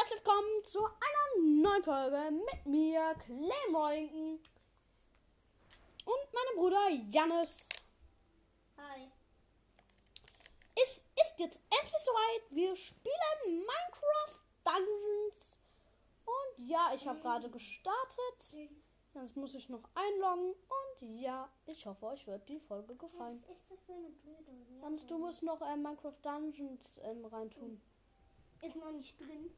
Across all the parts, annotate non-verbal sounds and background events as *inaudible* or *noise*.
herzlich willkommen zu einer neuen Folge mit mir, Claymorrington und meinem Bruder Jannis. Hi. Es ist jetzt endlich soweit. Wir spielen Minecraft Dungeons. Und ja, ich habe gerade gestartet. Jetzt muss ich noch einloggen. Und ja, ich hoffe, euch wird die Folge gefallen. Was ist das für eine blöde Hans, du musst noch äh, Minecraft Dungeons ähm, reintun. Ist noch nicht drin.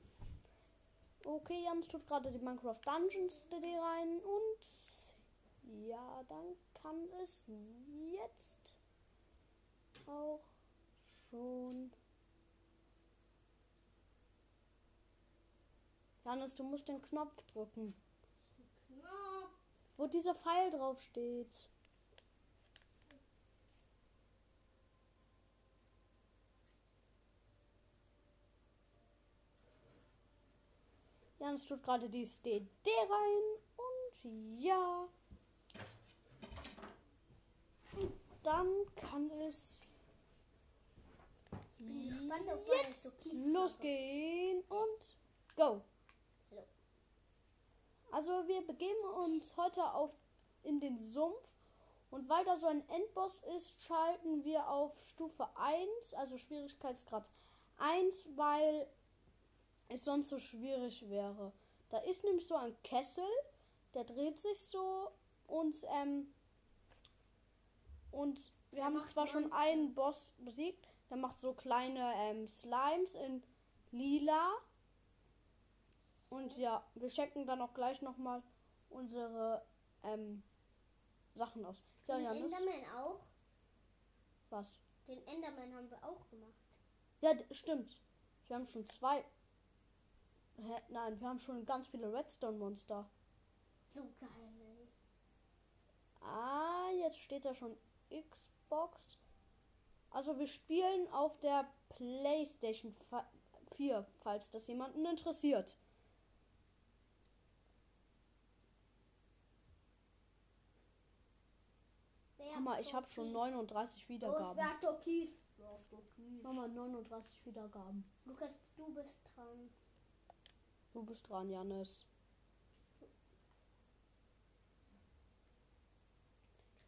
Okay, Jans tut gerade die Minecraft Dungeons CD rein und ja, dann kann es jetzt auch schon. Janis, du musst den Knopf drücken, Knopf. wo dieser Pfeil drauf steht. Janis tut gerade die CD rein und ja. Dann kann es jetzt losgehen und go. Also wir begeben uns heute auf in den Sumpf und weil da so ein Endboss ist, schalten wir auf Stufe 1, also Schwierigkeitsgrad 1, weil es sonst so schwierig wäre. Da ist nämlich so ein Kessel, der dreht sich so und ähm, und wir Der haben zwar schon Monster. einen Boss besiegt, der macht so kleine ähm, Slimes in lila. Und ja, wir checken dann auch gleich nochmal unsere ähm, Sachen aus. Ja, Den Janis, Enderman auch. was? Den Enderman haben wir auch gemacht. Ja, stimmt. Wir haben schon zwei. Hä? Nein, wir haben schon ganz viele Redstone-Monster. So geil. ey. Ah, jetzt steht da schon Xbox. Also wir spielen auf der PlayStation 4, falls das jemanden interessiert. Wer Mama, ich habe schon 39 Oh, Wiedergaben. doch Kies. Mama, 39 Wiedergaben. Lukas, du bist dran. Du bist dran, Janis.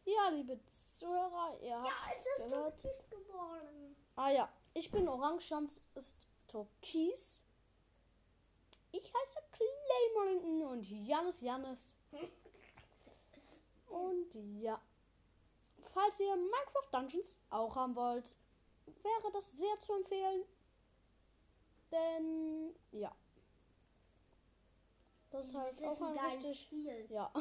Ja, liebe Zuhörer, ihr habt Ja, es ist gehört. türkis geworden. Ah ja, ich bin Orange, Jans ist Türkis. Ich heiße Claymorrington und Janis Janis. *laughs* Und ja, falls ihr Minecraft Dungeons auch haben wollt, wäre das sehr zu empfehlen. Denn ja, das ist halt Das ist auch ein ein richtig. Spiel. Ja.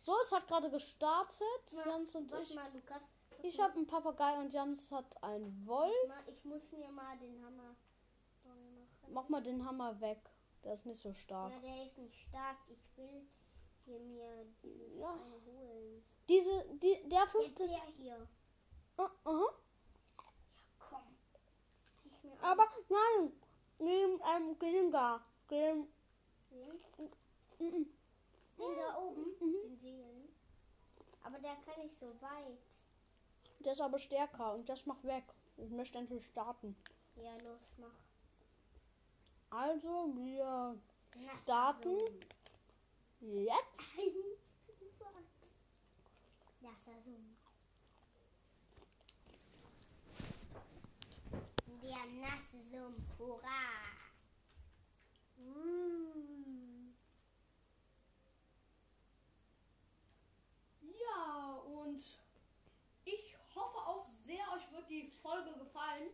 So, es hat gerade gestartet. Na, Jans und ich. mal, Lukas. Ich habe einen Papagei und Jans hat einen Wolf. Ich muss mir mal den Hammer machen. Mach mal den Hammer weg. Der ist nicht so stark. Ja, der ist nicht stark. Ich will hier mir dieses Ja. holen. Diese, die, der Jetzt 15. der hier. Uh, aha. Komm. Zieh ich mir an. Aber nein. Nehm, ähm, Gilga. Gilm, Den, mm. den da oben, Mhm. den Seelen. Aber der kann nicht so weit. Der ist aber stärker und das macht weg. Ich möchte endlich starten. Ja, los, mach. Also, wir starten jetzt. *laughs* Der nasse Sumpf, hurra! Mm. Ja, und ich hoffe auch sehr, euch wird die Folge gefallen.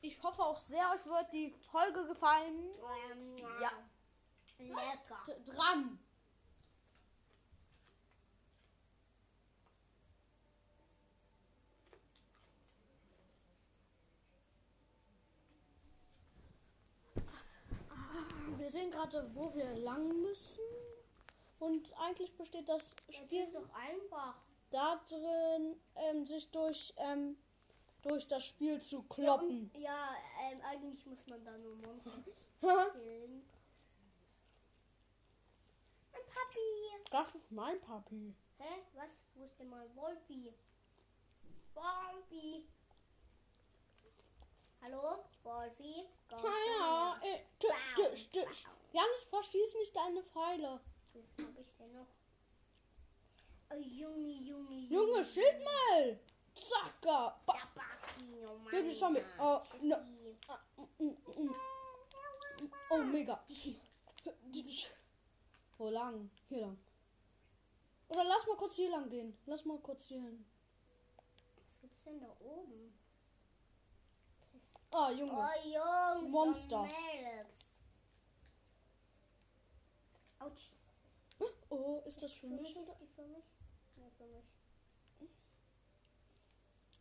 Ich hoffe auch sehr, euch wird die Folge gefallen. Und ja, Lecker. dran. Wir sehen gerade, wo wir lang müssen. Und eigentlich besteht das Spiel Spiel doch einfach. da drin, ähm, sich durch, ähm, durch das Spiel zu kloppen. Ja, und, ja ähm, eigentlich muss man da nur Monster *laughs* killen. Ein Papi. das ist mein Papi. Hä? Was? Wo ist denn mal Wolfi? Wolfi. Hallo? Wolfi? go. Ja, äh, tü, tü, tü. Janis, verschieß nicht deine Pfeile. Was hab ich denn noch? Oh, Junge, Junge, Junge, schild mal. Zacka. Oh Baby Zombie. Oh, no. Ah, mm, mm, mm. Oh, mega. Wo lang? Hier lang. Oder lass mal kurz hier lang gehen. Lass mal kurz hier hin. Was gibt's denn da oben? Ah, Junge. Oh, Jungs. Monster. Autsch. Oh, ist das für mich? für mich? Ja, für mich.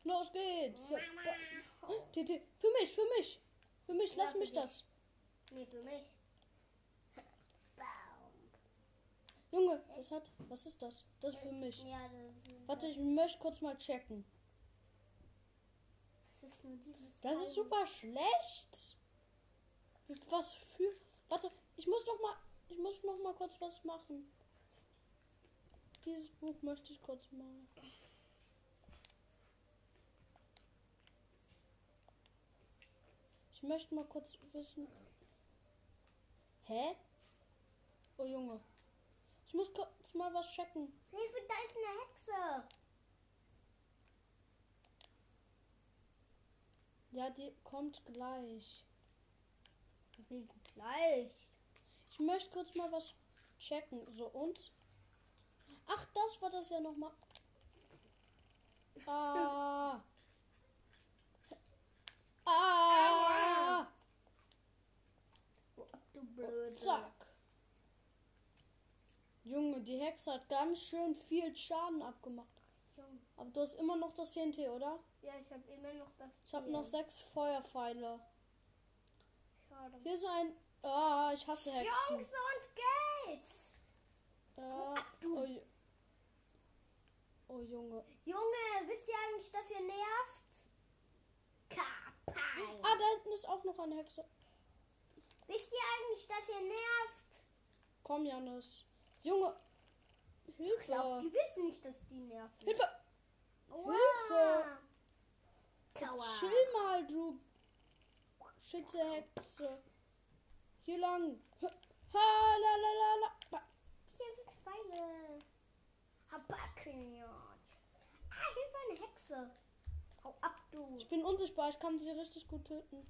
Los geht's. Mama. TT, für mich, für mich. Für mich, lass mich das. Nee, für mich. Junge, das hat. Was ist das? Das ist für mich. Ja, ist. Warte, ich möchte kurz mal checken. Das ist super schlecht. Was für. Warte, ich muss noch mal. Ich muss noch mal kurz was machen. Dieses Buch möchte ich kurz mal. Ich möchte mal kurz wissen. Hä? Oh Junge. Ich muss kurz mal was checken. Hilfe, da ist eine Hexe. Ja, die kommt gleich. Gleich. Ich möchte kurz mal was checken. So und? Ach, das war das ja noch mal. Ah. Ah. Du blöde. Zack. Junge, die Hexe hat ganz schön viel Schaden abgemacht. Aber du hast immer noch das TNT, oder? Ja, ich habe immer noch das. Ich habe noch sechs Feuerpfeile. Schade. Hier ist ein. Ah, ich hasse Hexen. Jungs und Geld. Ja. du. Oh, oh Junge. Junge, wisst ihr eigentlich, dass ihr nervt? Kapai. Ah, da hinten ist auch noch eine Hexe. Wisst ihr eigentlich, dass ihr nervt? Komm, Janis. Junge. Ich glaube, Hilfe. die wissen nicht, dass die nerven. Hilfe. Hilfe. Kauer. Chill mal, du schitte Hexe. Hier lang. Ha, la, la, la, la. Hier sind Pfeile. Habakeniot. Ah, Hilfe, eine Hexe. Hau ab, du. Ich bin unsichtbar, ich kann sie richtig gut töten.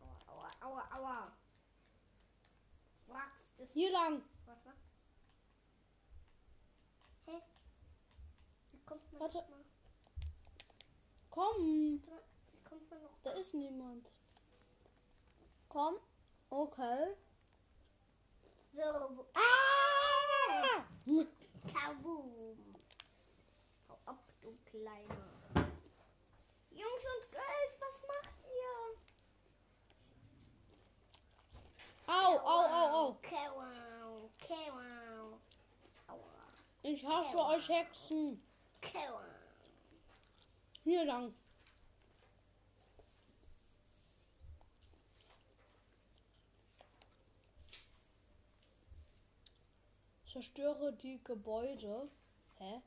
Aua, aua, aua, aua. Was? Das Hier lang. Was war? Hä? Kommt man Warte. mal? Komm. Kommt man noch Da ist niemand. Komm. Okay. So. wo- Ah! Kaboom. Hau ab, du Kleiner. Jungs und Girls, was macht ihr? Au, au, au, au. Kawau. Aua, Ich hasse euch Hexen. kawau. Hier lang. Zerstöre die Gebäude. Hä?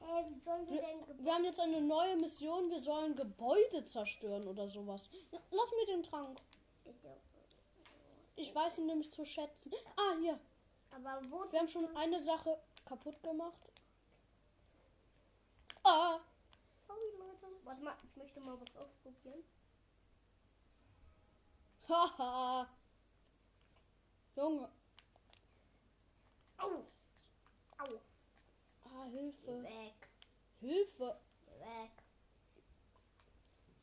Hey, wie sollen wir denn Gebäude... wir haben jetzt eine neue Mission. Wir sollen Gebäude zerstören oder sowas. Lass mir den Trank. Ich weiß ihn nämlich zu schätzen. Ah, hier. Aber wo... Wir haben schon eine Sache kaputt gemacht. Ah. Sorry, Leute. Warte mal, ich möchte mal was ausprobieren. Haha. Junge. Au! Au! Ah, Geh Hilfe. weg. Hilfe. Geh weg.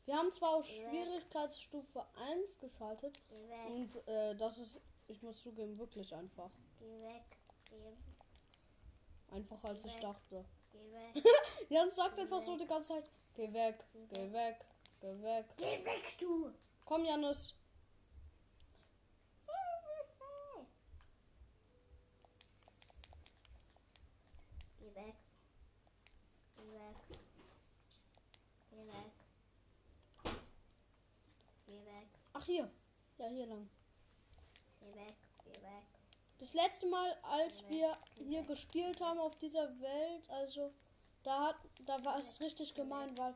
Wir haben zwar auf Schwierigkeitsstufe 1 geschaltet. Geh weg. Und äh, das ist, ich muss zugeben, wirklich einfach. Geh weg. Geh, Einfacher als ich Weg. dachte. geh weg. *laughs* Jans sagt einfach so die ganze Zeit, geh weg, geh weg, geh weg. Geh weg, du! Komm, Janis. Geh weg. Geh weg. Geh weg. Geh weg. Ach, hier. Ja, hier lang. Geh weg. Geh weg. Das letzte Mal, als wir hier gespielt haben auf dieser Welt, also da hat, da war es richtig gemein, weil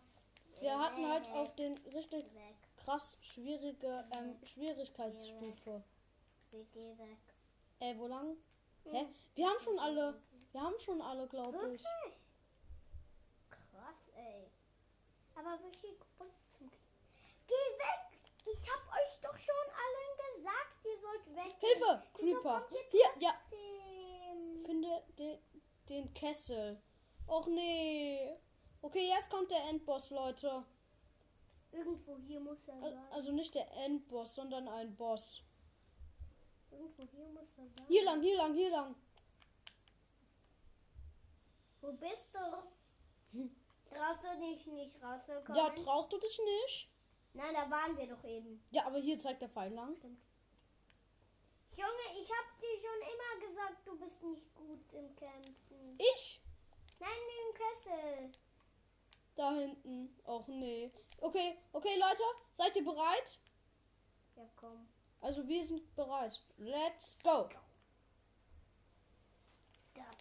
wir hatten halt auf den richtig Geh weg. krass schwierige ähm, Schwierigkeitsstufe. Gehen weg. Ey, wo lang? Hä? Wir haben schon alle. Wir haben schon alle, glaube ich. Wirklich? Krass, ey. Aber Geh weg! Ich hab euch doch schon allen gesagt, ihr sollt weg. Hilfe! Creeper! Hier, ja. Finde den, den Kessel. Och nee. Okay, jetzt kommt der Endboss, Leute. Irgendwo hier muss er sein. Also nicht der Endboss, sondern ein Boss. Irgendwo hier muss er sein. Hier lang, hier lang, hier lang. Wo bist du? Traust du dich nicht rauszukommen? Ja, traust du dich nicht? Nein, da waren wir doch eben. Ja, aber hier zeigt der Pfeil lang. Junge, ich hab dir schon immer gesagt, du bist nicht gut im Kämpfen. Ich? Nein, im Kessel. Da hinten. Och nee. Okay, okay, Leute, seid ihr bereit? Ja, komm. Also wir sind bereit. Let's go.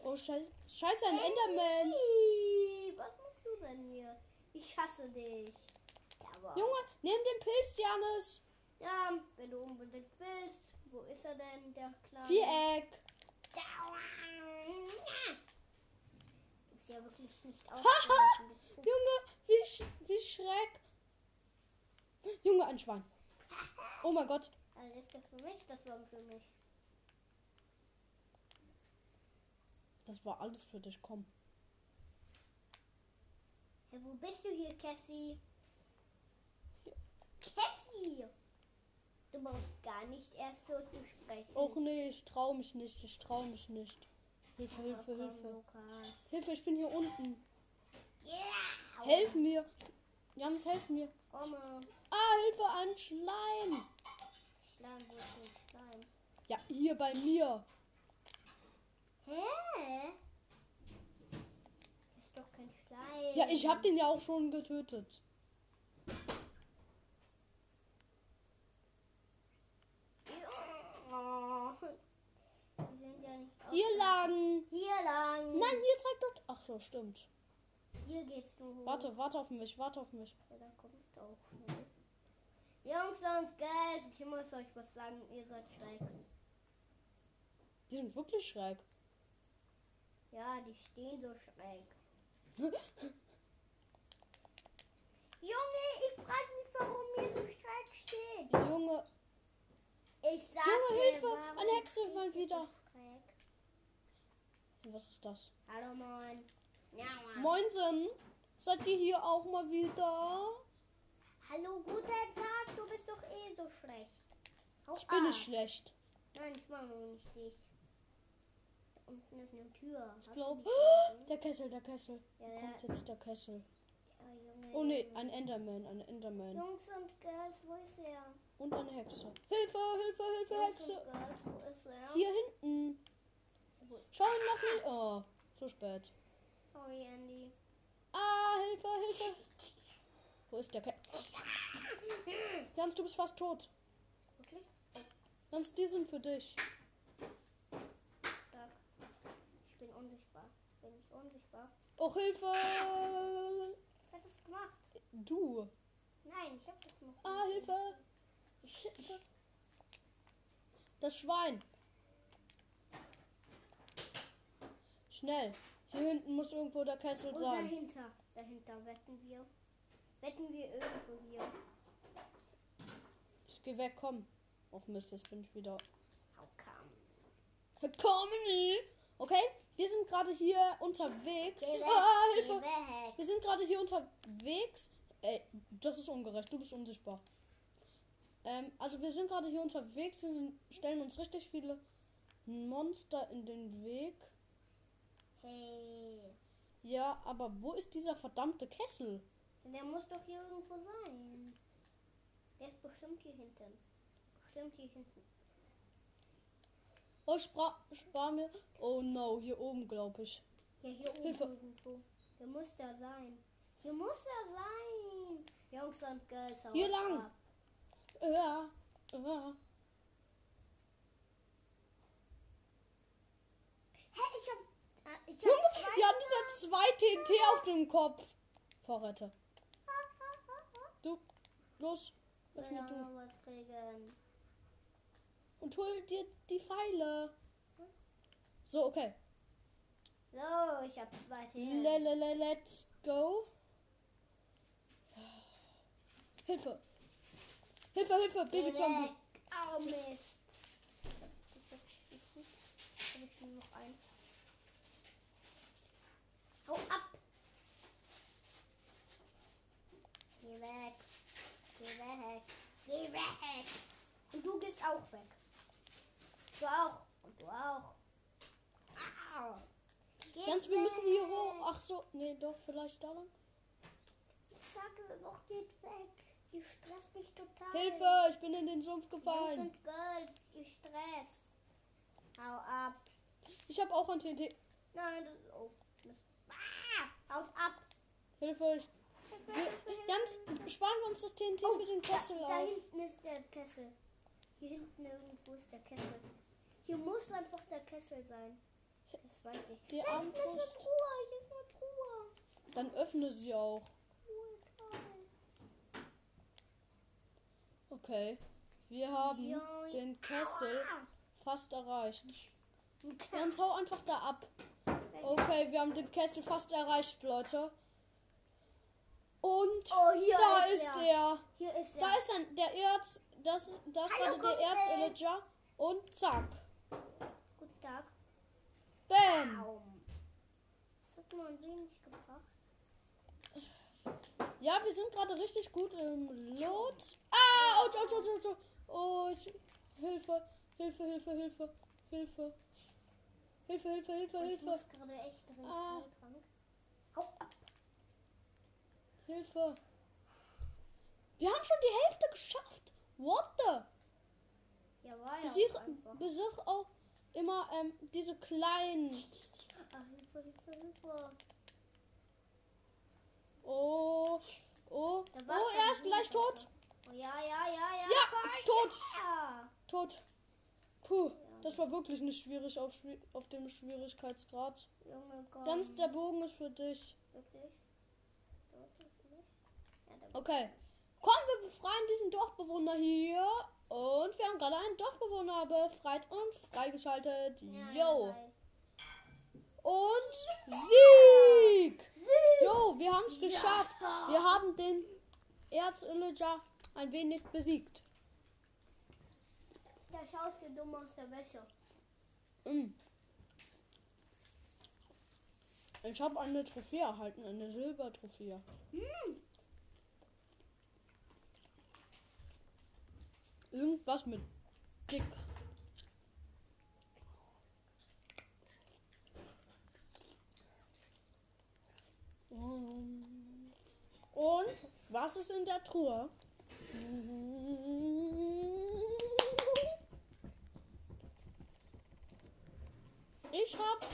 Oh, scheiße, scheiße ein Enderman. Was machst du denn hier? Ich hasse dich. Jawohl. Junge, nimm den Pilz, Janis. Ja, wenn du unbedingt willst. Wo ist er denn, der kleine? Viereck. Ist ja wirklich nicht ausgehalten. Junge, wie, sch wie schreck. Junge, ein Schwein. *laughs* Oh mein Gott. Also ist das für mich? Das war für mich. Das war alles für dich. Komm. Hey, wo bist du hier, Cassie? Cassie! Du brauchst gar nicht erst so zu sprechen. Och nee, ich trau mich nicht. Ich trau mich nicht. Hilfe, Hilfe, komm, Hilfe. Lukas. Hilfe, ich bin hier unten. Yeah! Helf mir. Janis, helf mir. Komme. Ah, Hilfe, ein Schleim. Schleim, wo ist denn Schleim? Ja, hier bei mir. Hä? Ist doch kein Schleim. Ja, ich hab den ja auch schon getötet. Ja. Die sind ja nicht Hier lang. Hier lang. Nein, hier zeigt dort. Ach so, stimmt. Hier geht's nur hoch. Warte, warte auf mich, warte auf mich. Ja, da kommst du auch schnell. Jungs und Girls, ich muss euch was sagen, ihr seid schräg. Die sind wirklich schräg. Ja, die stehen so schräg. *laughs* Junge, ich frage mich, warum ihr so schräg steht. Junge, Ich sag Junge, Hilfe, eine Hexe mal wieder. Was ist das? Hallo, moin. Ja, moin. Moinsen, seid ihr hier auch mal wieder? Hallo, guten Tag, du bist doch eh so schlecht. Hau Ich bin ab. nicht schlecht. Nein, ich mag nur nicht dich. Unten ist eine Tür. Ich glaube, der Kessel, der Kessel. Ja, ja. kommt jetzt der Kessel. Ja, Junge, Oh Junge. ein Enderman, ein Enderman. Jungs und Girls, wo ist er? Und eine Hexe. Hilfe, Hilfe, Hilfe, Jungs Hexe. Girls, er? Hier hinten. Schau ihn noch nicht. Oh, zu spät. Sorry, Andy. Ah, Hilfe, Hilfe. Wo ist der Kessel? Jans, du bist fast tot. Wirklich? Jans, die sind für dich. Stark. Ich bin unsichtbar. Bin ich unsichtbar? Oh, Hilfe. Wer hat das gemacht? Du. Nein, ich hab das gemacht. Ah, Hilfe. Ich, Das Schwein. Schnell. Hier hinten muss irgendwo der Kessel und sein. dahinter. Dahinter wetten wir. Wetten wir irgendwo hier. Ich geh weg, komm. Auf Mist, jetzt bin ich wieder. How come? Komm! Okay, wir sind gerade hier unterwegs. Geh weg, Ah, Hilfe! weg. Wir sind gerade hier unterwegs. Ey, das ist ungerecht. Du bist unsichtbar. Ähm, also wir sind gerade hier unterwegs. Wir sind, stellen uns richtig viele Monster in den Weg. Hey. Ja, aber wo ist dieser verdammte Kessel? Der muss doch hier irgendwo sein. Der ist bestimmt hier hinten. Bestimmt hier hinten. Oh, spar, spar mir. Oh no, hier oben, glaube ich. Ja, hier oben Hilfe. irgendwo. Der muss da sein. Hier muss er sein. Jungs und Girls. Hier lang. ab. Ja, ja. Hä, ich hab. ah, Ich hab Junge, wir haben dieser zwei TNT auf dem Kopf. Vorräte. *laughs* Du, los. Öffne du. Und hol dir die Pfeile. So, okay. So, ich hab zwei Themen. Le, le, le, let's go. Hilfe. Hilfe, Hilfe, Babyzombie. Oh Mist. Hab ich nur noch eins. Hau ab. Geh weg. Geh weg. Geh weg. Und du gehst auch weg. Du auch. Und du auch. Au. Geh Jans, wir müssen hier hoch. Ach so, nee, doch, vielleicht da lang. Ich sage noch, geht weg. Die stresst mich total. Hilfe, ich bin in den Sumpf gefallen. und Girls, die stresst. Hau ab. Ich habe auch ein TNT. Nein, das ist. Oh. Mist. Ah, haut ab. Hilfe, ich. Jans, sparen wir uns das TNT für den Kessel Oh, da, da auf. hinten ist der Kessel. Hier hinten irgendwo ist der Kessel. Hier muss einfach der Kessel sein. Das weiß ich. Die Hier ist eine. Truhe. Hier ist eine Truhe. Dann öffne sie auch. Okay. Wir haben Ja, den Kessel Aua. fast erreicht. Jans, hau einfach da ab. Okay, wir haben den Kessel fast erreicht, Leute. Und Oh, hier da ist, ist er. der. Hier ist er. Da ist dann der Erz. Das ist das Hallo, der. Erzillager. Und zack. Guten Tag. Bam. Baum. Das hat man wenig gebracht. Ja, wir sind gerade richtig gut im Lot. Ah, ouch, ouch, ouch, ouch. Oh, ich, Hilfe, Hilfe, Hilfe, Hilfe, Hilfe. Hilfe, Hilfe, Hilfe, Ich Hilfe, muss gerade echt drin. Ah. Krank. Hau ab. Hilfe. Wir haben schon die Hälfte geschafft. What the? Ja, war ja Besieg, auch besieg auch immer ähm, diese kleinen. Ah, Hilfe, Hilfe, Hilfe. Oh, oh, oh, er ist gleich tot. Oh, ja, ja, ja, ja. Ja, komm, tot. Ja. Tot. Puh, das war wirklich nicht schwierig auf, auf dem Schwierigkeitsgrad. Junge, komm. Ganz der Bogen ist für dich. Wirklich? Dort ist nicht? Ja, der Okay. Komm, wir befreien diesen Dorfbewohner hier. Und wir haben gerade einen Dorfbewohner befreit und freigeschaltet. Ja. Und Sieg! Jo, wir haben es geschafft. Wir haben den Erzillager ein wenig besiegt. Da schaust du dumm aus der Wäsche. Mm. Ich habe eine Trophäe erhalten, eine Silbertrophäe. Irgendwas mit dick. Und was ist in der Truhe? Ich habe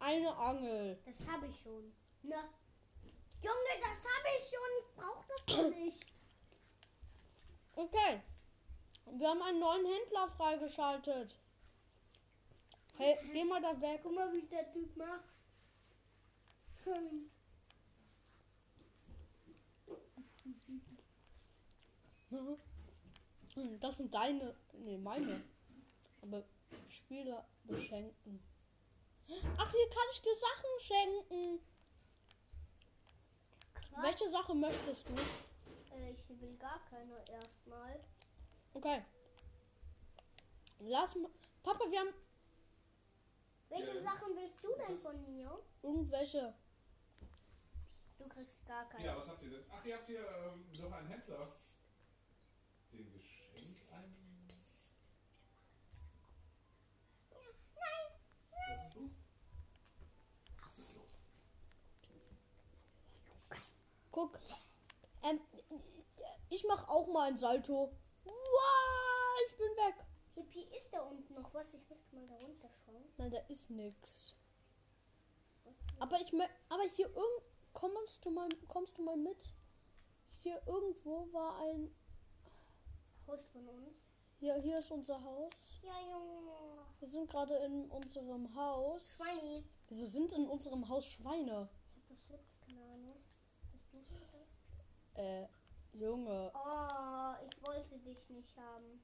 eine Angel. Das habe ich schon. Ne? Junge, das habe ich schon. Ich brauche das doch nicht. Okay. Wir haben einen neuen Händler freigeschaltet. Hey, geh mal da weg. Guck mal, wie der Typ macht. Hm. Das sind deine, nee, meine. Aber Spieler beschenken. Ach, hier kann ich dir Sachen schenken. Krass. Welche Sache möchtest du? Äh, ich will gar keine erstmal. Okay. Lass mal. Papa, wir haben Welche Ja. Sachen willst du denn von mir? irgendwelche. Du kriegst gar keine. Ja, was habt ihr denn? Ach, ihr habt hier ähm, noch einen Händler. Den Geschenk ein. Was ist los? Was ist los? Guck. Ähm, ich mach auch mal ein Salto. Wow, ich bin weg. Hippie, ist da unten noch was? Ich möchte mal da runter schauen. Nein, da ist nix. Aber ich aber hier irgend kommst du mal kommst du mal mit? Hier irgendwo war ein Haus von uns. hier hier ist unser Haus. Ja, Junge. Wir sind gerade in unserem Haus. Schweini. Wieso sind in unserem Haus Schweine? Ich hab jetzt keine Ahnung. Äh, Junge. Oh, ich wollte nicht haben.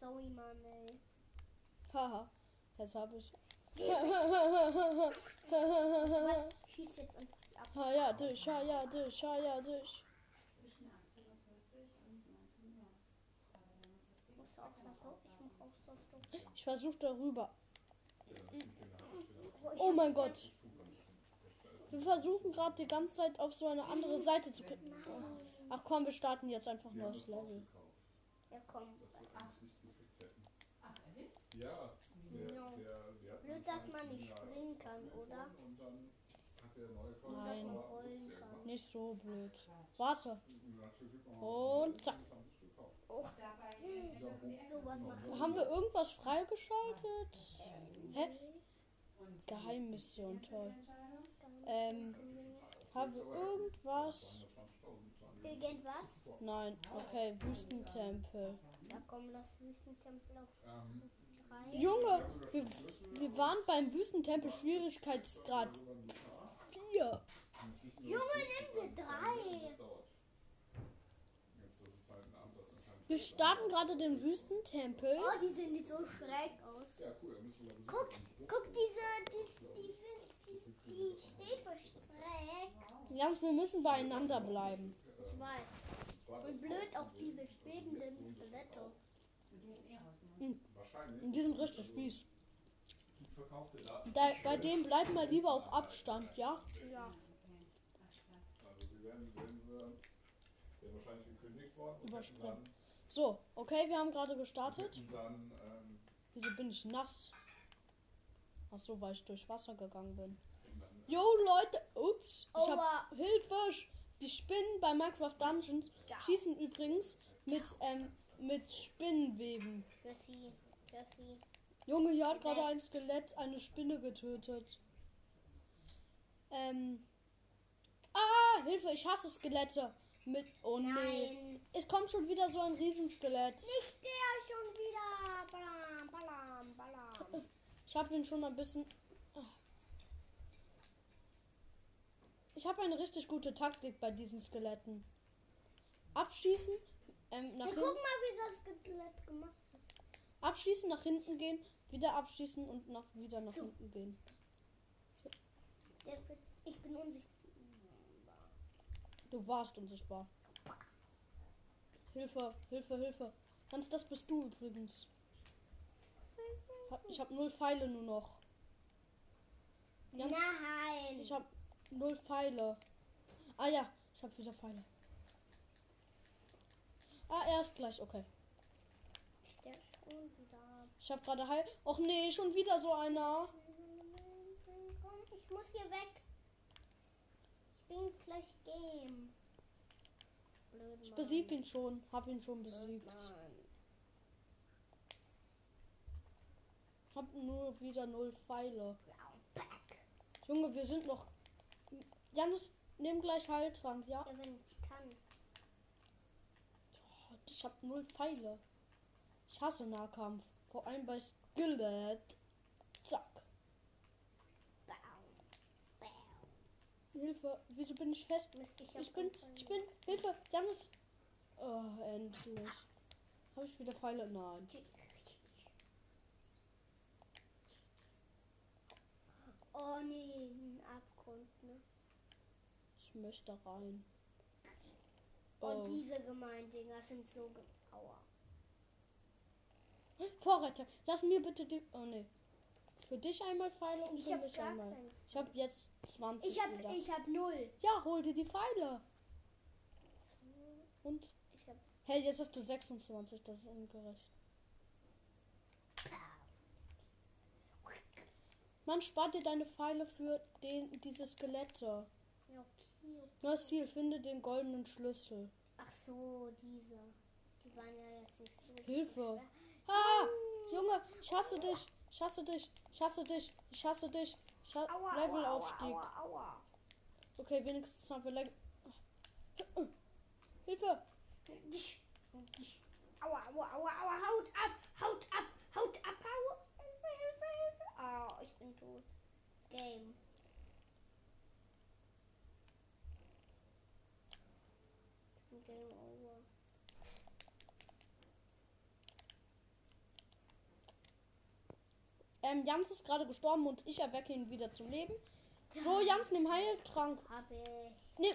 Sorry, Mann, ey. Haha, jetzt habe ich. Was? Schieß jetzt einfach ab. Ha ja, dich, ha ja, dich, ha ja, dich. Musst du auch Saft Ich versuche darüber. Oh, Oh mein Gott. Wir versuchen gerade die ganze Zeit auf so eine andere Seite zu klicken. Ach komm, wir starten jetzt einfach ein neues Level. Ja, komm. Ja, der, Ja. der, der Blöd, dass man nicht springen kann, oder? Der Nein. Nicht so blöd. Warte. Und zack. 20 Stück kaufen. Oh. Haben wir irgendwas freigeschaltet? Hä? Geheimmission, toll. Ähm, haben wir irgendwas? 220.000 Irgendwas? Nein, okay, Wüstentempel. Da kommen das Wüstentempel auf Ähm, drei. Junge, wir, wir waren beim Wüstentempel Schwierigkeitsgrad 4. Junge, nimm dir drei. Das dauert. Jetzt ist es halt ein Abend, das anscheinend. Wir starten gerade den Wüstentempel. Oh, die sehen nicht so schräg aus. Ja, wir Guck, guck, diese, die, die, die, die steht so schräg. Jans, wir müssen beieinander bleiben. Ich weiß. Und blöd auch diese schwebenden Skelette. Wahrscheinlich. Die sind richtig fies. Da, bei dem bleiben wir lieber auf Abstand, ja? Ja. Also sie werden, werden sie, werden wahrscheinlich gekündigt worden. und Überspringen. So, okay, wir haben gerade gestartet. hätten dann, ähm, Wieso bin ich nass? Ach so, weil ich durch Wasser gegangen bin. dann Yo, Leute, ups, ich hab. Hilfe. Die Spinnen bei Minecraft Dungeons Ja. schießen übrigens mit, ähm, mit Spinnenweben. Junge, hier hat gerade ein Skelett eine Spinne getötet. Ähm. Ah, Hilfe, ich hasse Skelette. Mit. Oh nee. Nein. Es kommt schon wieder so ein Riesenskelett. Nicht der schon wieder. Balam, balam, balam. Ich habe ihn schon ein bisschen. Ich habe eine richtig gute Taktik bei diesen Skeletten. Abschießen, ähm, nach Ja, hinten, guck mal, wie das Skelett gemacht hat. abschießen, nach hinten gehen, wieder abschießen und nach, wieder nach So. hinten gehen. Ich bin unsichtbar. Du warst unsichtbar. Hilfe, Hilfe, Hilfe. Hans, das bist du übrigens. Ich habe null Pfeile nur noch. Jans, Nein. ich habe null Pfeile. Ah ja, ich habe wieder Pfeile. Ah, er ist gleich, okay. Der ist schon wieder. Ich habe gerade Heil. Och nee, schon wieder so einer. Komm, ich muss hier weg. Ich bin gleich Game. Blöd, Ich Mann. besieg ihn schon. Hab ihn schon besiegt. Hab nur wieder null Pfeile. Junge, wir sind noch. Janus, nimm gleich Heiltrank, ja? Ja, wenn ich kann. Oh, Ich hab null Pfeile. Ich hasse Nahkampf. Vor allem bei Skillet. Zack. Bam. Bam. Hilfe. Wieso bin ich fest? Mist, ich, Ich bin, ich bin, Hilfe. Janus. Oh, endlich. Habe ich wieder Pfeile? Nein. Oh nee, ein möchte rein. Oh, Oh. diese gemeinen Dinger sind so ge Aua. Vorreiter, lass mir bitte die. Oh nee. Für dich einmal Pfeile und Ich für mich einmal. Ich habe jetzt 20 Ich hab, wieder. ich hab null. Ja, hol dir die Pfeile. Und? Ich hab Hey, jetzt hast du 26, das ist ungerecht. Man spart dir deine Pfeile für den, diese Skelette. Neues Ziel, finde den goldenen Schlüssel. Ach so, diese. Die waren ja jetzt nicht so. Hilfe. Ah, Junge, ich hasse dich. Ich hasse dich. Ich hasse dich. Ich hasse dich. Ich ha Aua, Levelaufstieg. Aua, aua, aua. Okay, wenigstens haben wir Level. Hilfe. Aua, aua, aua, aua, haut ab, haut ab, haut ab, aua. Hilfe, Hilfe, Hilfe. Oh, ich bin tot. Game. Game Over. Ähm, Jans ist gerade gestorben und ich erwecke ihn wieder zum Leben. So, Jans, nimm Heiltrank. Hab ich. Nimm.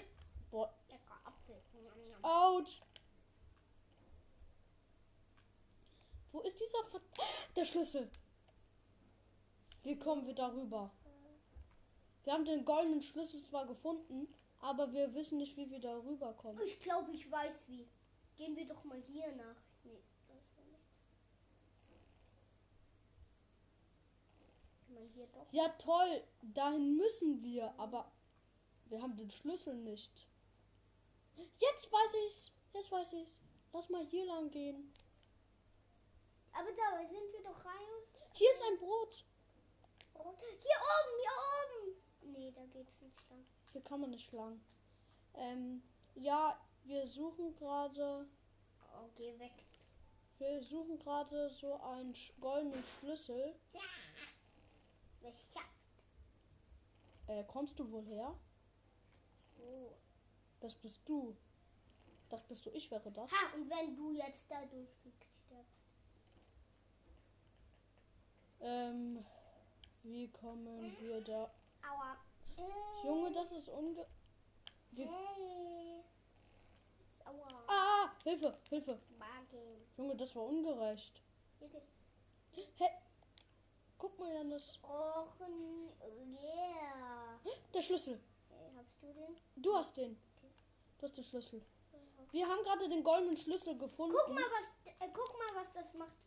Boah. Lecker Apfel. Autsch. Wo ist dieser Ver Der Schlüssel. Wie kommen wir darüber? Äh. Wir haben den goldenen Schlüssel zwar gefunden, aber wir wissen nicht, wie wir darüber kommen. Ich glaube, ich weiß wie. Gehen wir doch mal hier nach. Nee, das war nicht. Kann man hier doch. Ja, toll. Dahin müssen wir, aber wir haben den Schlüssel nicht. Jetzt weiß ich's. Jetzt weiß ich's. Lass mal hier lang gehen. Aber da sind wir doch rein. Hier ist ein Brot. Und hier oben, hier oben. Nee, da geht's nicht lang. Hier kann man nicht lang. Ähm, ja, wir suchen gerade. Oh, geh weg. Wir suchen gerade so einen goldenen Schlüssel. Ja. Hab. Äh, kommst du wohl her? Oh. Das bist du. Dachtest du, ich wäre das? Ha, und wenn du jetzt da durchfliegst, stirbst. Ähm, wie kommen wir da? Aua. Hey. Junge, das ist unge... Hey. Aua. Ah, Hilfe, Hilfe. Magen. Junge, das war ungerecht. Hä? Guck mal, Janis. Och, yeah. Der Schlüssel. Hey, hast du den? Du hast den. Du hast den Schlüssel. Wir haben gerade den goldenen Schlüssel gefunden. Guck mal, was, äh, guck mal, was das macht.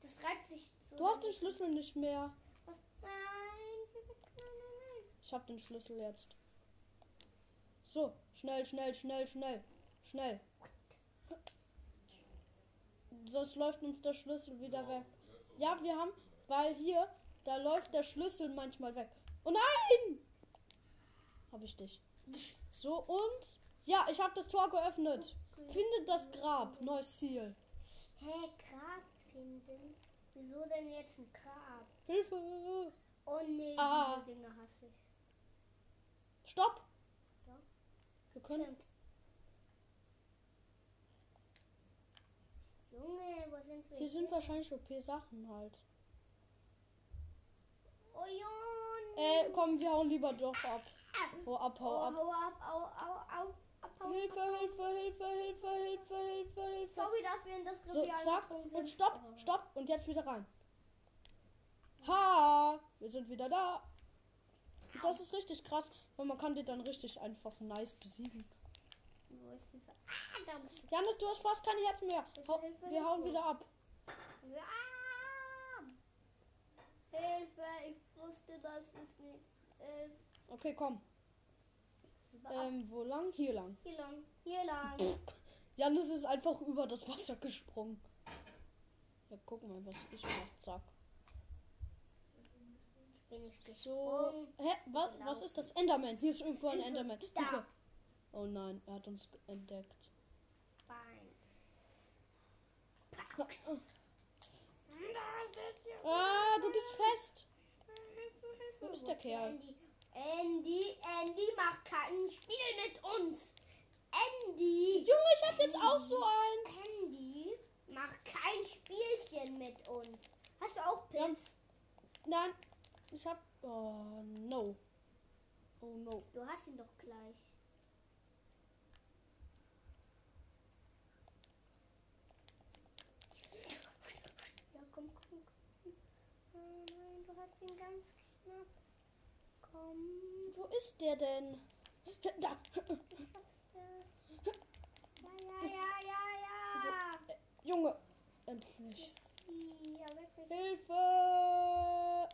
Das reibt sich so. Du hast den Schlüssel nicht mehr. Was? Nein. Nein, nein, nein. Ich habe den Schlüssel jetzt. So, schnell, schnell, schnell, schnell. Schnell. Sonst läuft uns der Schlüssel wieder weg. Ja, wir haben, weil hier, da läuft der Schlüssel manchmal weg. Oh nein! Habe ich dich. So und ja, ich habe das Tor geöffnet. Finde das Grab, neues Ziel. Hä, Grab finden? Wieso denn jetzt ein Grab? Hilfe! Oh nee, Ah. Dinge hasse ich. Stopp! Ja. Wir können. Junge, wo sind wir? Hier sind wahrscheinlich OP-Sachen halt. Oh Junge. Äh, komm, wir hauen lieber doch ab. Hau ab, Oh, hau ab. hau ab, au, au, au. Hilfe, Hilfe, Hilfe, Hilfe, Hilfe, Hilfe, Hilfe. Sorry, dass wir in das So, Revier zack. eingesprungen Und stopp, Oh. stopp. Und jetzt wieder rein. Ha! Wir sind wieder da. Das ist richtig krass, weil man kann die dann richtig einfach nice besiegen. Wo ist dieser? Ah, da bist du. Janis, du hast fast kein Herz mehr. Hau, wir hauen wieder ab. Ah! Hilfe, ich wusste, dass es nicht ist. Okay, komm. Ähm, wo lang? Hier lang. Hier lang, hier lang. *laughs* Janis ist einfach über das Wasser gesprungen. Ja, guck mal, was ich mache. Zack. Bin ich So. gesprungen. Hä? Was, was ist das? Enderman. Hier ist irgendwo ein. Enderman. Hilfe. Oh nein, er hat uns entdeckt. Bein. Ah, du bist fest. Wo ist der Kerl? Andy, Andy, Andy, mach kein Spiel mit uns. Andy, Junge, ich hab jetzt auch so eins. Andy, mach kein Spielchen mit uns. Hast du auch Ja. Pilz? Nein, ich hab. Oh no. Oh no. Du hast ihn doch gleich. Ja, komm, komm, komm. Oh nein, du hast ihn ganz knapp. Komm, Wo ist der denn? Da. Ja, ja, ja, ja, ja. Junge, endlich. Ja. Hilfe!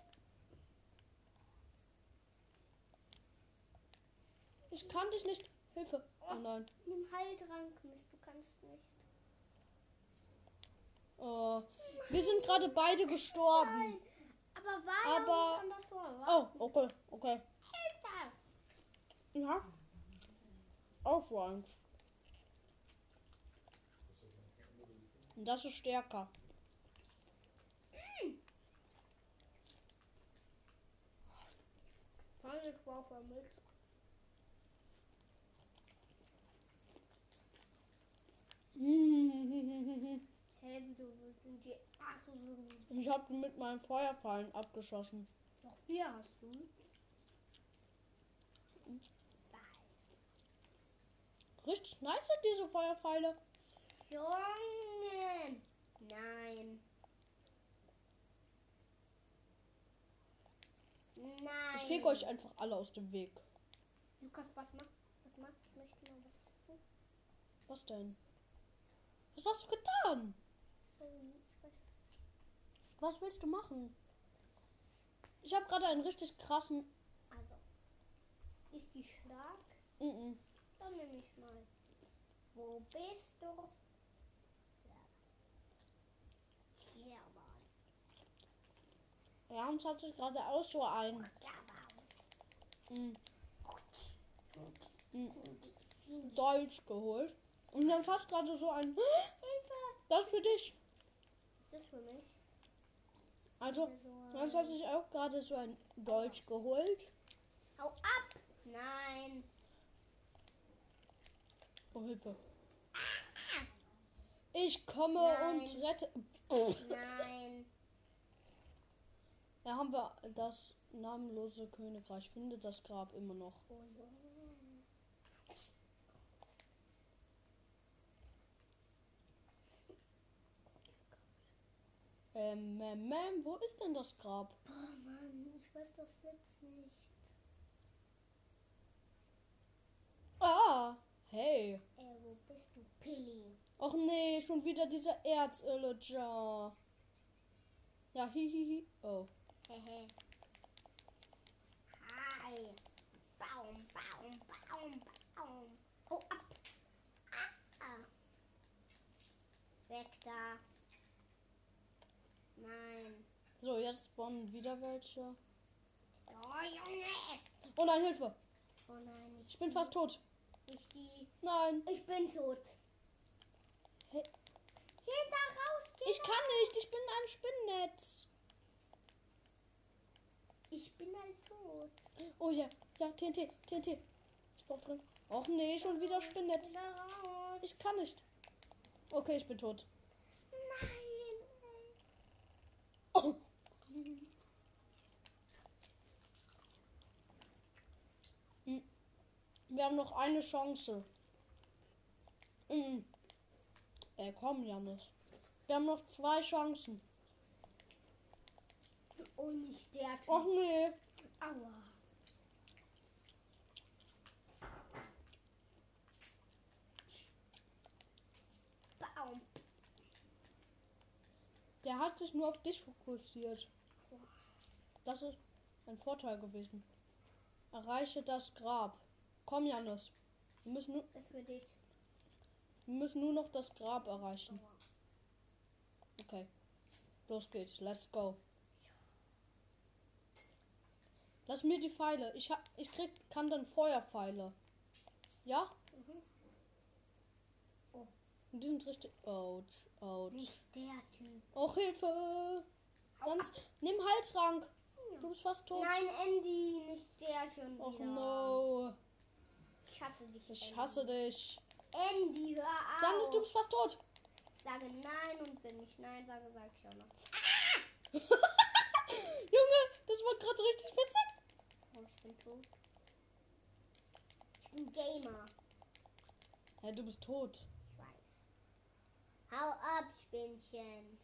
Ich kann dich nicht. Hilfe. Oh nein. Nimm Heiltrank, Mist, du kannst nicht. Oh. Wir sind gerade beide gestorben. Nein, aber war Aber- ja nicht anders so. Oh, okay, okay. Hilfe! Ja. Aufräumen. Das ist stärker. Panik war vermisst. Die. Ich habe mit meinen Feuerfallen abgeschossen. Noch vier hast du. Richtig nice sind diese Feuerpfeile. Junge! Nein. Nein. Ich fege euch einfach alle aus dem Weg. Lukas, warte mal. Warte mal. Ich möchte mal was essen. Was denn? Was hast du getan? Was willst du machen? Ich habe gerade einen richtig krassen. Also. Ist die stark? Mm -mm. Dann nehme ich mal. Wo bist du? Ja. Ja, Mann. Ja, uns hat sich gerade auch so ein. Ja, Mann. Mm, Deutsch geholt. Und dann fast gerade so ein. Hilfe! Das für dich. Das für mich? Also, jetzt hat sich auch gerade so ein Deutsch geholt. Hau ab! Nein! Oh, Hilfe. Ich komme Nein. und rette. Nein! Da haben wir das namenlose Königreich. Finde das Grab immer noch. Oh, Ähm, ähm, ähm, wo ist denn das Grab? Oh Mann, ich weiß doch selbst nicht. Ah, hey. Äh, wo bist du, Pilli? Och nee, schon wieder dieser Erzillager. Ja, hihihi. Oh. Hehe. Hi. Baum, Baum, Baum, Baum. Oh, ab. Ah. Weg da. Nein. So, jetzt spawnen wieder welche. Oh, Junge. Oh nein, Hilfe. Oh nein, ich, Ich bin fast tot. ich die. Nein. Ich bin tot. Hey. Geh da raus, geh Ich kann nicht. Ich bin ein Spinnnetz. Ich bin halt tot. Oh ja. Ja, TNT. TNT. Ich brauch drin. Och nee, schon wieder da raus. Ich kann nicht. Okay, ich bin tot. Nein. Oh. Wir haben noch eine Chance. Mhm. Äh, komm, Janis. Wir haben noch zwei Chancen. Oh, nicht der. Och nee. Aua. Baum. Der hat sich nur auf dich fokussiert. Das ist ein Vorteil gewesen. Erreiche das Grab. Komm, Janis. Wir müssen, nur, Das ist für dich. wir müssen nur noch das Grab erreichen. Okay. Los geht's. Let's go. Lass mir die Pfeile. Ich hab, ich krieg, kann dann Feuerpfeile. Ja? Und die sind richtig. Ouch, ouch. Nicht der Typ. Och, Hilfe! Ganz, nimm Halsrank. Du bist fast tot. Nein, Andy, nicht der schon Och wieder. no. Ich hasse dich. Ich Andy. hasse dich. Andy, hör auf. Janis, du bist fast tot. Sage nein und wenn ich nein sage, sage ich auch noch. *laughs* Junge, das war gerade richtig witzig. Oh, ich bin tot. Ich bin Gamer. Hey, du bist tot. Hau ab, Spinnchen.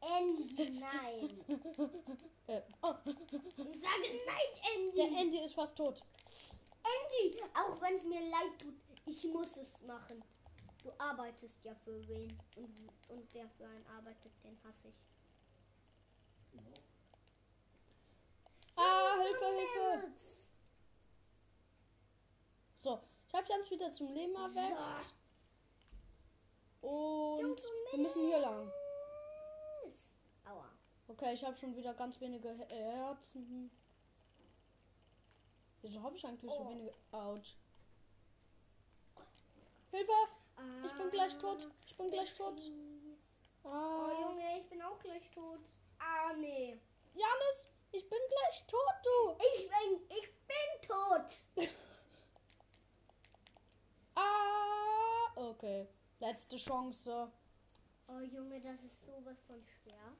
Andy, nein. *laughs* Äh, oh, Ich sage nein, Andy. der Andy ist fast tot. Andy, auch wenn es mir leid tut, ich muss es machen. Du arbeitest ja für wen und, und der für einen arbeitet, den hasse ich. Ah, Hilfe, Hilfe. So, ich habe Jans wieder zum Leben erweckt. Ja. Und wir müssen hier lang. Okay, ich habe schon wieder ganz wenige He- Herzen. Wieso habe ich eigentlich so Oh. wenige? Autsch. Hilfe! Ich bin gleich tot. Ich bin gleich tot. Oh Ah. Junge, ich bin auch gleich tot. Ah nee. Janis, ich bin gleich tot, du. Ich bin, ich bin tot. *laughs* Ah. Okay. Letzte Chance. Oh Junge, das ist sowas von schwer.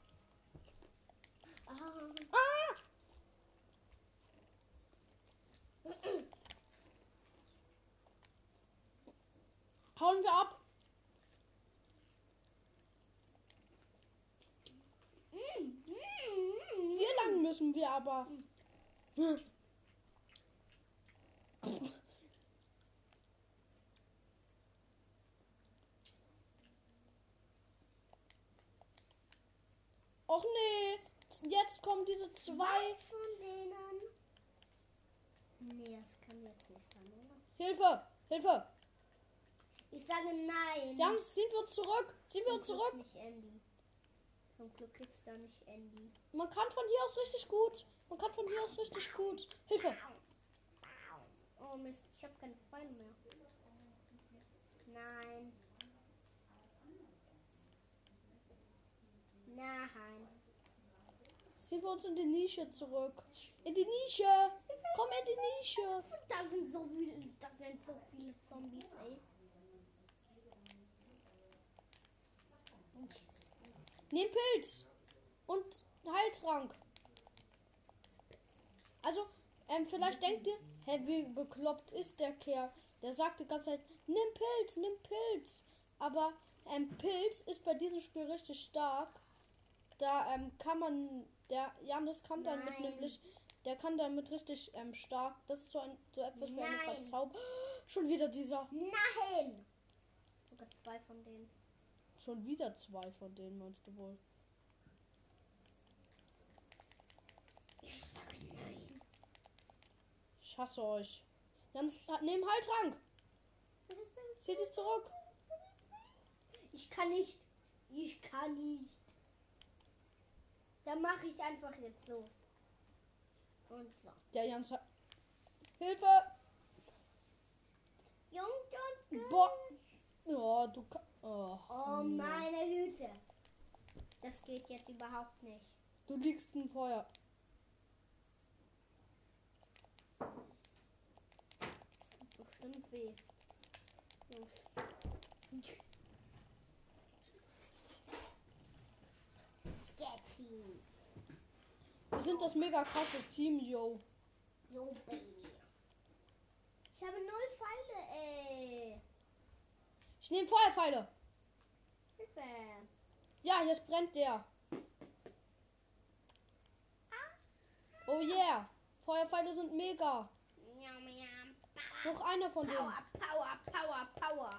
Ah. Ah! Hauen wir ab. Hier lang müssen wir aber. *laughs* Och nee, jetzt kommen diese zwei. Von denen. Nee, das kann jetzt nicht sein, oder? Hilfe, Hilfe. Ich sage nein. Jans, ziehen wir zurück. Ziehen wir Zum uns Glück zurück. Nicht Andy. Zum Glück gibt's da nicht Andy. Man kann von hier aus richtig gut. Man kann von hier aus richtig gut. Hilfe. Oh Mist, ich habe keine Pfeile mehr. Nein. Nein. Ziehen wir uns in die Nische zurück. In die Nische. Komm in die Nische. Da sind so viele, da sind so viele Zombies, ey. Nehm Pilz. Und Heiltrank. Also, ähm, vielleicht denkt ihr, hä, wie bekloppt ist der Kerl? Der sagt die ganze Zeit, nimm Pilz, nimm Pilz. Aber, ähm, Pilz ist bei diesem Spiel richtig stark. Da, ähm, kann man, der Janis kann damit Nein. nämlich, der kann damit richtig, ähm, stark. Das ist so, ein, so etwas wie eine. Verzauberung. *gasps* Schon wieder dieser. Nein! Sogar zwei von denen. Schon wieder zwei von denen, meinst du wohl? Ich hasse euch. Jans, nehm Heiltrank. Zieh dich zurück. Ich kann nicht. Ich kann nicht. Dann mache ich einfach jetzt so. Und so. Der Jans hat. Hilfe! Jung, jung, Boah. Ja, du kannst. Oh, Oh meine Güte. Das geht jetzt überhaupt nicht. Du liegst im Feuer. Bestimmt weh. Jungs. Wir sind das mega krasse Team, yo. Yo, Baby. Ich habe null Pfeile, ey. Ich nehme Feuerpfeile. Hilfe. Ja, jetzt brennt der. Oh yeah. Feuerpfeile sind mega. Miam, miam. Noch einer von denen. Power, Power, Power, Power.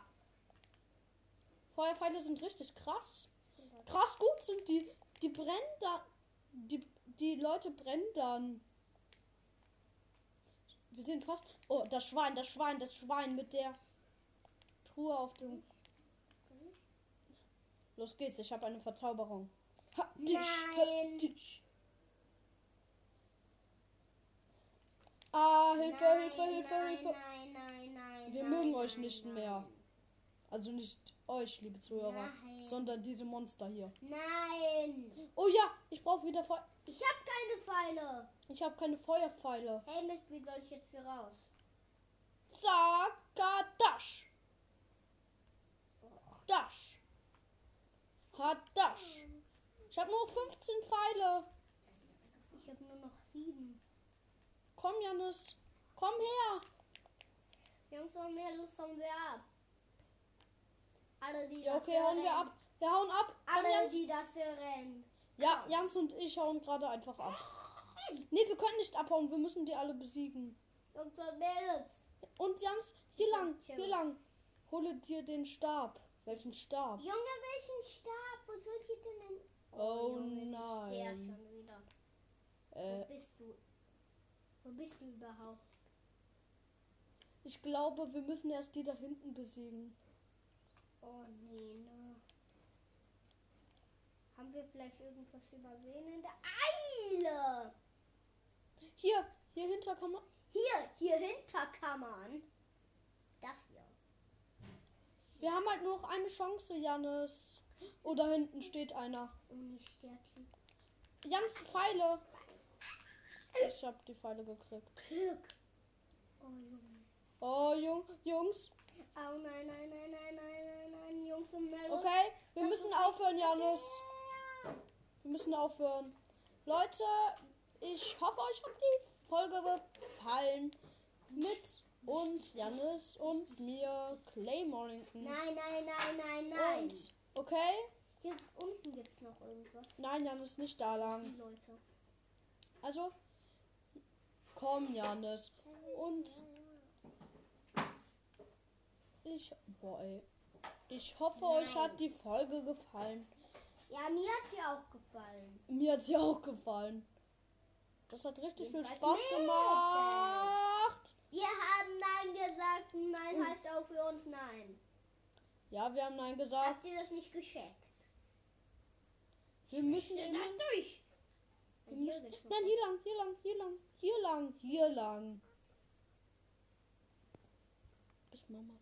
Feuerpfeile sind richtig krass. Krass gut sind die. Die brennen da. Die, die Leute brennen dann. Wir sind fast. Oh, das Schwein, das Schwein, das Schwein mit der Truhe auf dem. Los geht's, ich habe eine Verzauberung. Ha, dich, ha, Nein. dich. Ah, Hilfe, nein, Hilfe, Hilfe, nein, Hilfe. Nein, nein, nein. Wir mögen euch nicht mehr. Also nicht euch, liebe Zuhörer, Nein. sondern diese Monster hier. Nein. Oh ja, ich brauche wieder Feuer. Ich habe keine Pfeile. Ich habe keine Feuerpfeile. Hey Mist, wie soll ich jetzt hier raus? Zakadash. Dash. Hadash. Ich habe nur 15 Pfeile. Ich habe nur noch sieben. Komm, Janis. Komm her. Jungs und Mädels, hauen wir ab. Alle, die Ja, okay, hauen wir ab. Wir hauen ab. Alle, Jans. die das hören. Ja, Jans und ich hauen gerade einfach ab. Nee, wir können nicht abhauen. Wir müssen die alle besiegen. Und Jans, hier lang, hier lang. Hole dir den Stab. Welchen Stab? Junge, welchen Stab? Wo soll ich denn hin? Oh Junge, nicht Der nein. wieder. Wo Äh, bist du? Wo bist du überhaupt? ich glaube, wir müssen erst die da hinten besiegen. Oh nee, ne. Haben wir vielleicht irgendwas übersehen in der Eile? Hier, hier hinter kann man. Hier, hier hinter kann man. Das hier. Wir haben halt nur noch eine Chance, Janis. Oh, da hinten steht einer. Sternchen. Jans Pfeile. Ich hab die Pfeile gekriegt. Glück. Oh Junge. Oh, Jung, Jungs. Oh nein, nein, nein, nein, nein, nein, nein, Jungs und Mädels. Okay, wir Das müssen aufhören, Janis. Wir müssen aufhören. Leute, ich hoffe, euch hat die Folge gefallen. Mit uns, Janis und mir, Clay Mornington. Nein, nein, nein, nein, nein. Und, okay? Hier unten gibt es noch irgendwas. Nein, Janis, nicht da lang. Leute. Also, komm, Janis. Und ich, boah, ey. Ich hoffe, euch Nein. hat die Folge gefallen. Ja, mir hat sie auch gefallen. Mir hat sie auch gefallen. Das hat richtig viel Spaß mir. gemacht. Wir haben Nein gesagt. Nein heißt auch für uns Nein. Ja, wir haben Nein gesagt. Habt ihr das nicht gescheckt? Wir müssen Dann immer. durch. Wir müssen, nein, hier lang, hier lang, hier lang, hier lang, hier lang. Bis Mama.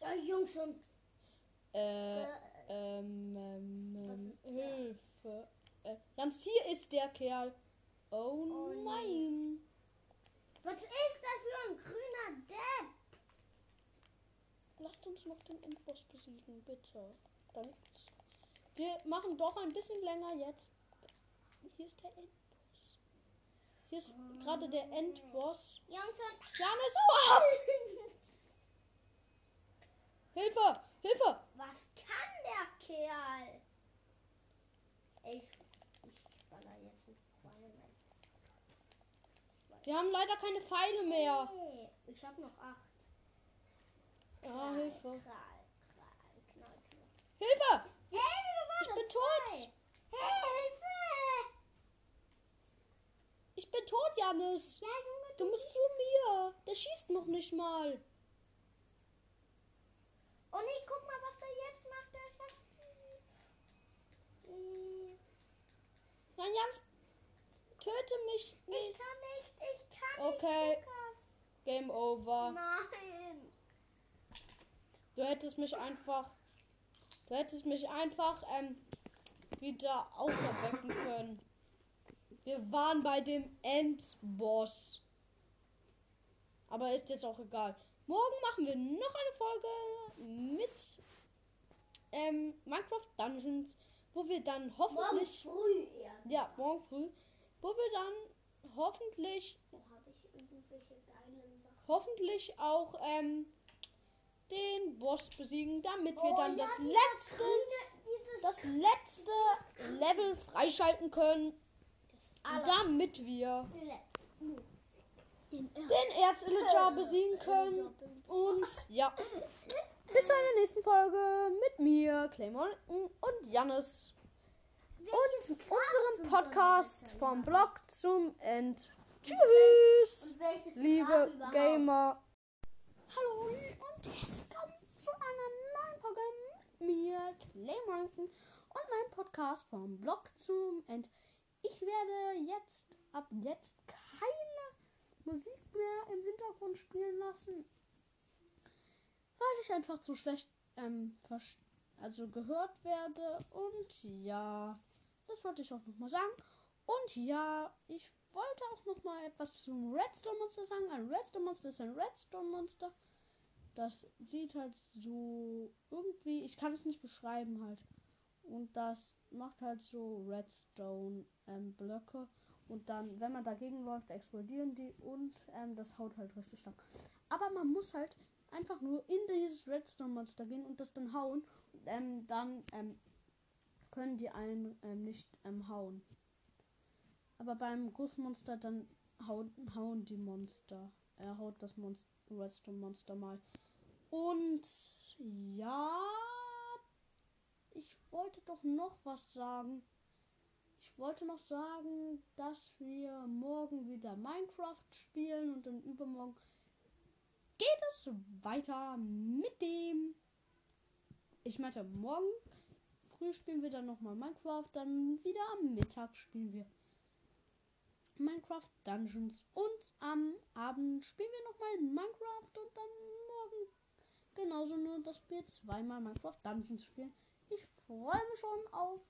Ja, Jungs und Äh, äh, ähm, ähm? Hilfe. Äh, Jans, hier ist der Kerl. Oh, Oh, nee. nein. was ist das für ein grüner Depp? Lasst uns noch den Endboss besiegen, bitte. Dann, wir machen doch ein bisschen länger jetzt. Hier ist der Endboss. Hier ist gerade der Endboss. Jungs und ab! *laughs* Hilfe! Hilfe! was kann der Kerl? Ich, ich baller jetzt nicht. Wir haben leider keine Pfeile mehr. Nee, ich hab noch acht. Ja, Krall, Hilfe. Krall, Krall, knall, knall. Hilfe! Hey, Ich bin tot! Hilfe! Ich bin tot, Janis! Ja, Junge, Du musst zu mir! Der schießt noch nicht mal. Oh nee, guck mal, was der jetzt macht. Der schafft. Äh, Nein, Jans, töte mich Ich nicht. kann nicht, ich kann Okay. nicht, Lukas. Game over. Nein. Du hättest mich einfach. Du hättest mich einfach ähm, wieder auferwecken können. Wir waren bei dem Endboss. Aber ist jetzt auch egal. Morgen machen wir noch eine Folge mit ähm, Minecraft Dungeons, wo wir dann Morgen hoffentlich. früh erst. Ja, morgen früh. Wo wir dann hoffentlich Wo habe ich irgendwelche geilen Sachen? hoffentlich auch ähm, den Boss besiegen, damit wir Oh dann ja, das letzte grüne, das letzte Level freischalten können, damit wir Den den Erzillager besiegen können. Und ja, *laughs* bis zu einer nächsten Folge mit mir, Claymon und Jannis. Und unserem Podcast vom Blog zum End. Tschüss, liebe? Gamer. Hallo und herzlich willkommen zu einer neuen Folge mit mir, Claymon und meinem Podcast vom Blog zum End. Ich werde jetzt ab jetzt keine Musik mehr im Hintergrund spielen lassen, weil ich einfach zu schlecht ähm, also gehört werde. Und ja, das wollte ich auch nochmal sagen. Und ja, ich wollte auch nochmal etwas zum Redstone Monster sagen. Ein Redstone Monster ist ein Redstone Monster. Das sieht halt so irgendwie, ich kann es nicht beschreiben halt. Und das macht halt so Redstone ähm, Blöcke. Und dann, wenn man dagegen läuft, explodieren die und ähm, das haut halt richtig stark. Aber man muss halt einfach nur in dieses Redstone Monster gehen und das dann hauen. Ähm, dann ähm, können die einen ähm, nicht ähm, hauen. Aber beim Großmonster dann hauen, hauen die Monster. Er haut das Monster, Redstone Monster mal. Und ja, ich wollte doch noch was sagen. Ich wollte noch sagen, dass wir morgen wieder Minecraft spielen und dann übermorgen geht es weiter mit dem. Ich meinte, morgen früh spielen wir dann nochmal Minecraft, dann wieder am Mittag spielen wir Minecraft Dungeons und am Abend spielen wir nochmal Minecraft und dann morgen genauso nur, dass wir zweimal Minecraft Dungeons spielen. Ich freue mich schon auf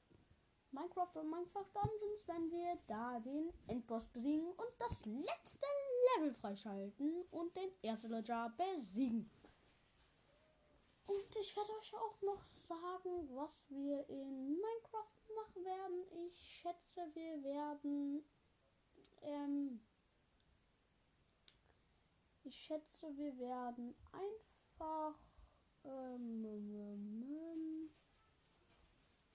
Minecraft und Minecraft Dungeons, wenn wir da den Endboss besiegen und das letzte Level freischalten und den Erzillager besiegen. Und ich werde euch auch noch sagen, was wir in Minecraft machen werden. Ich schätze, wir werden. Ähm, ich schätze, wir werden einfach. Ähm, ähm, ähm,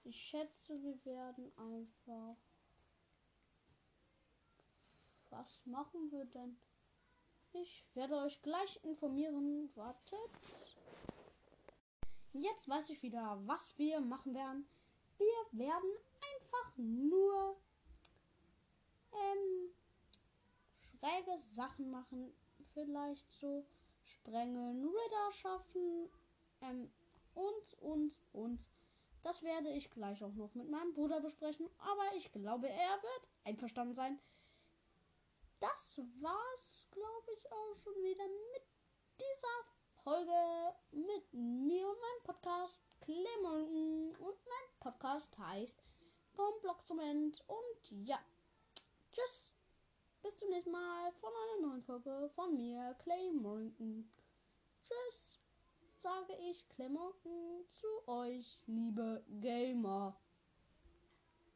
ich schätze, wir werden einfach. Was machen wir denn? Ich werde euch gleich informieren. Wartet. Jetzt weiß ich wieder, was wir machen werden. Wir werden einfach nur ähm, schräge Sachen machen. Vielleicht so sprengen, Ritter schaffen ähm, und, und, und. Das werde ich gleich auch noch mit meinem Bruder besprechen. Aber ich glaube, er wird einverstanden sein. Das war's, glaube ich, auch schon wieder mit dieser Folge mit mir und meinem Podcast Clemon. Und mein Podcast heißt Vom Blog zum End. Und ja, tschüss. Bis zum nächsten Mal von einer neuen Folge von mir, Clay Morrington. Tschüss, sage ich Clay Morrington zu euch, liebe Gamer.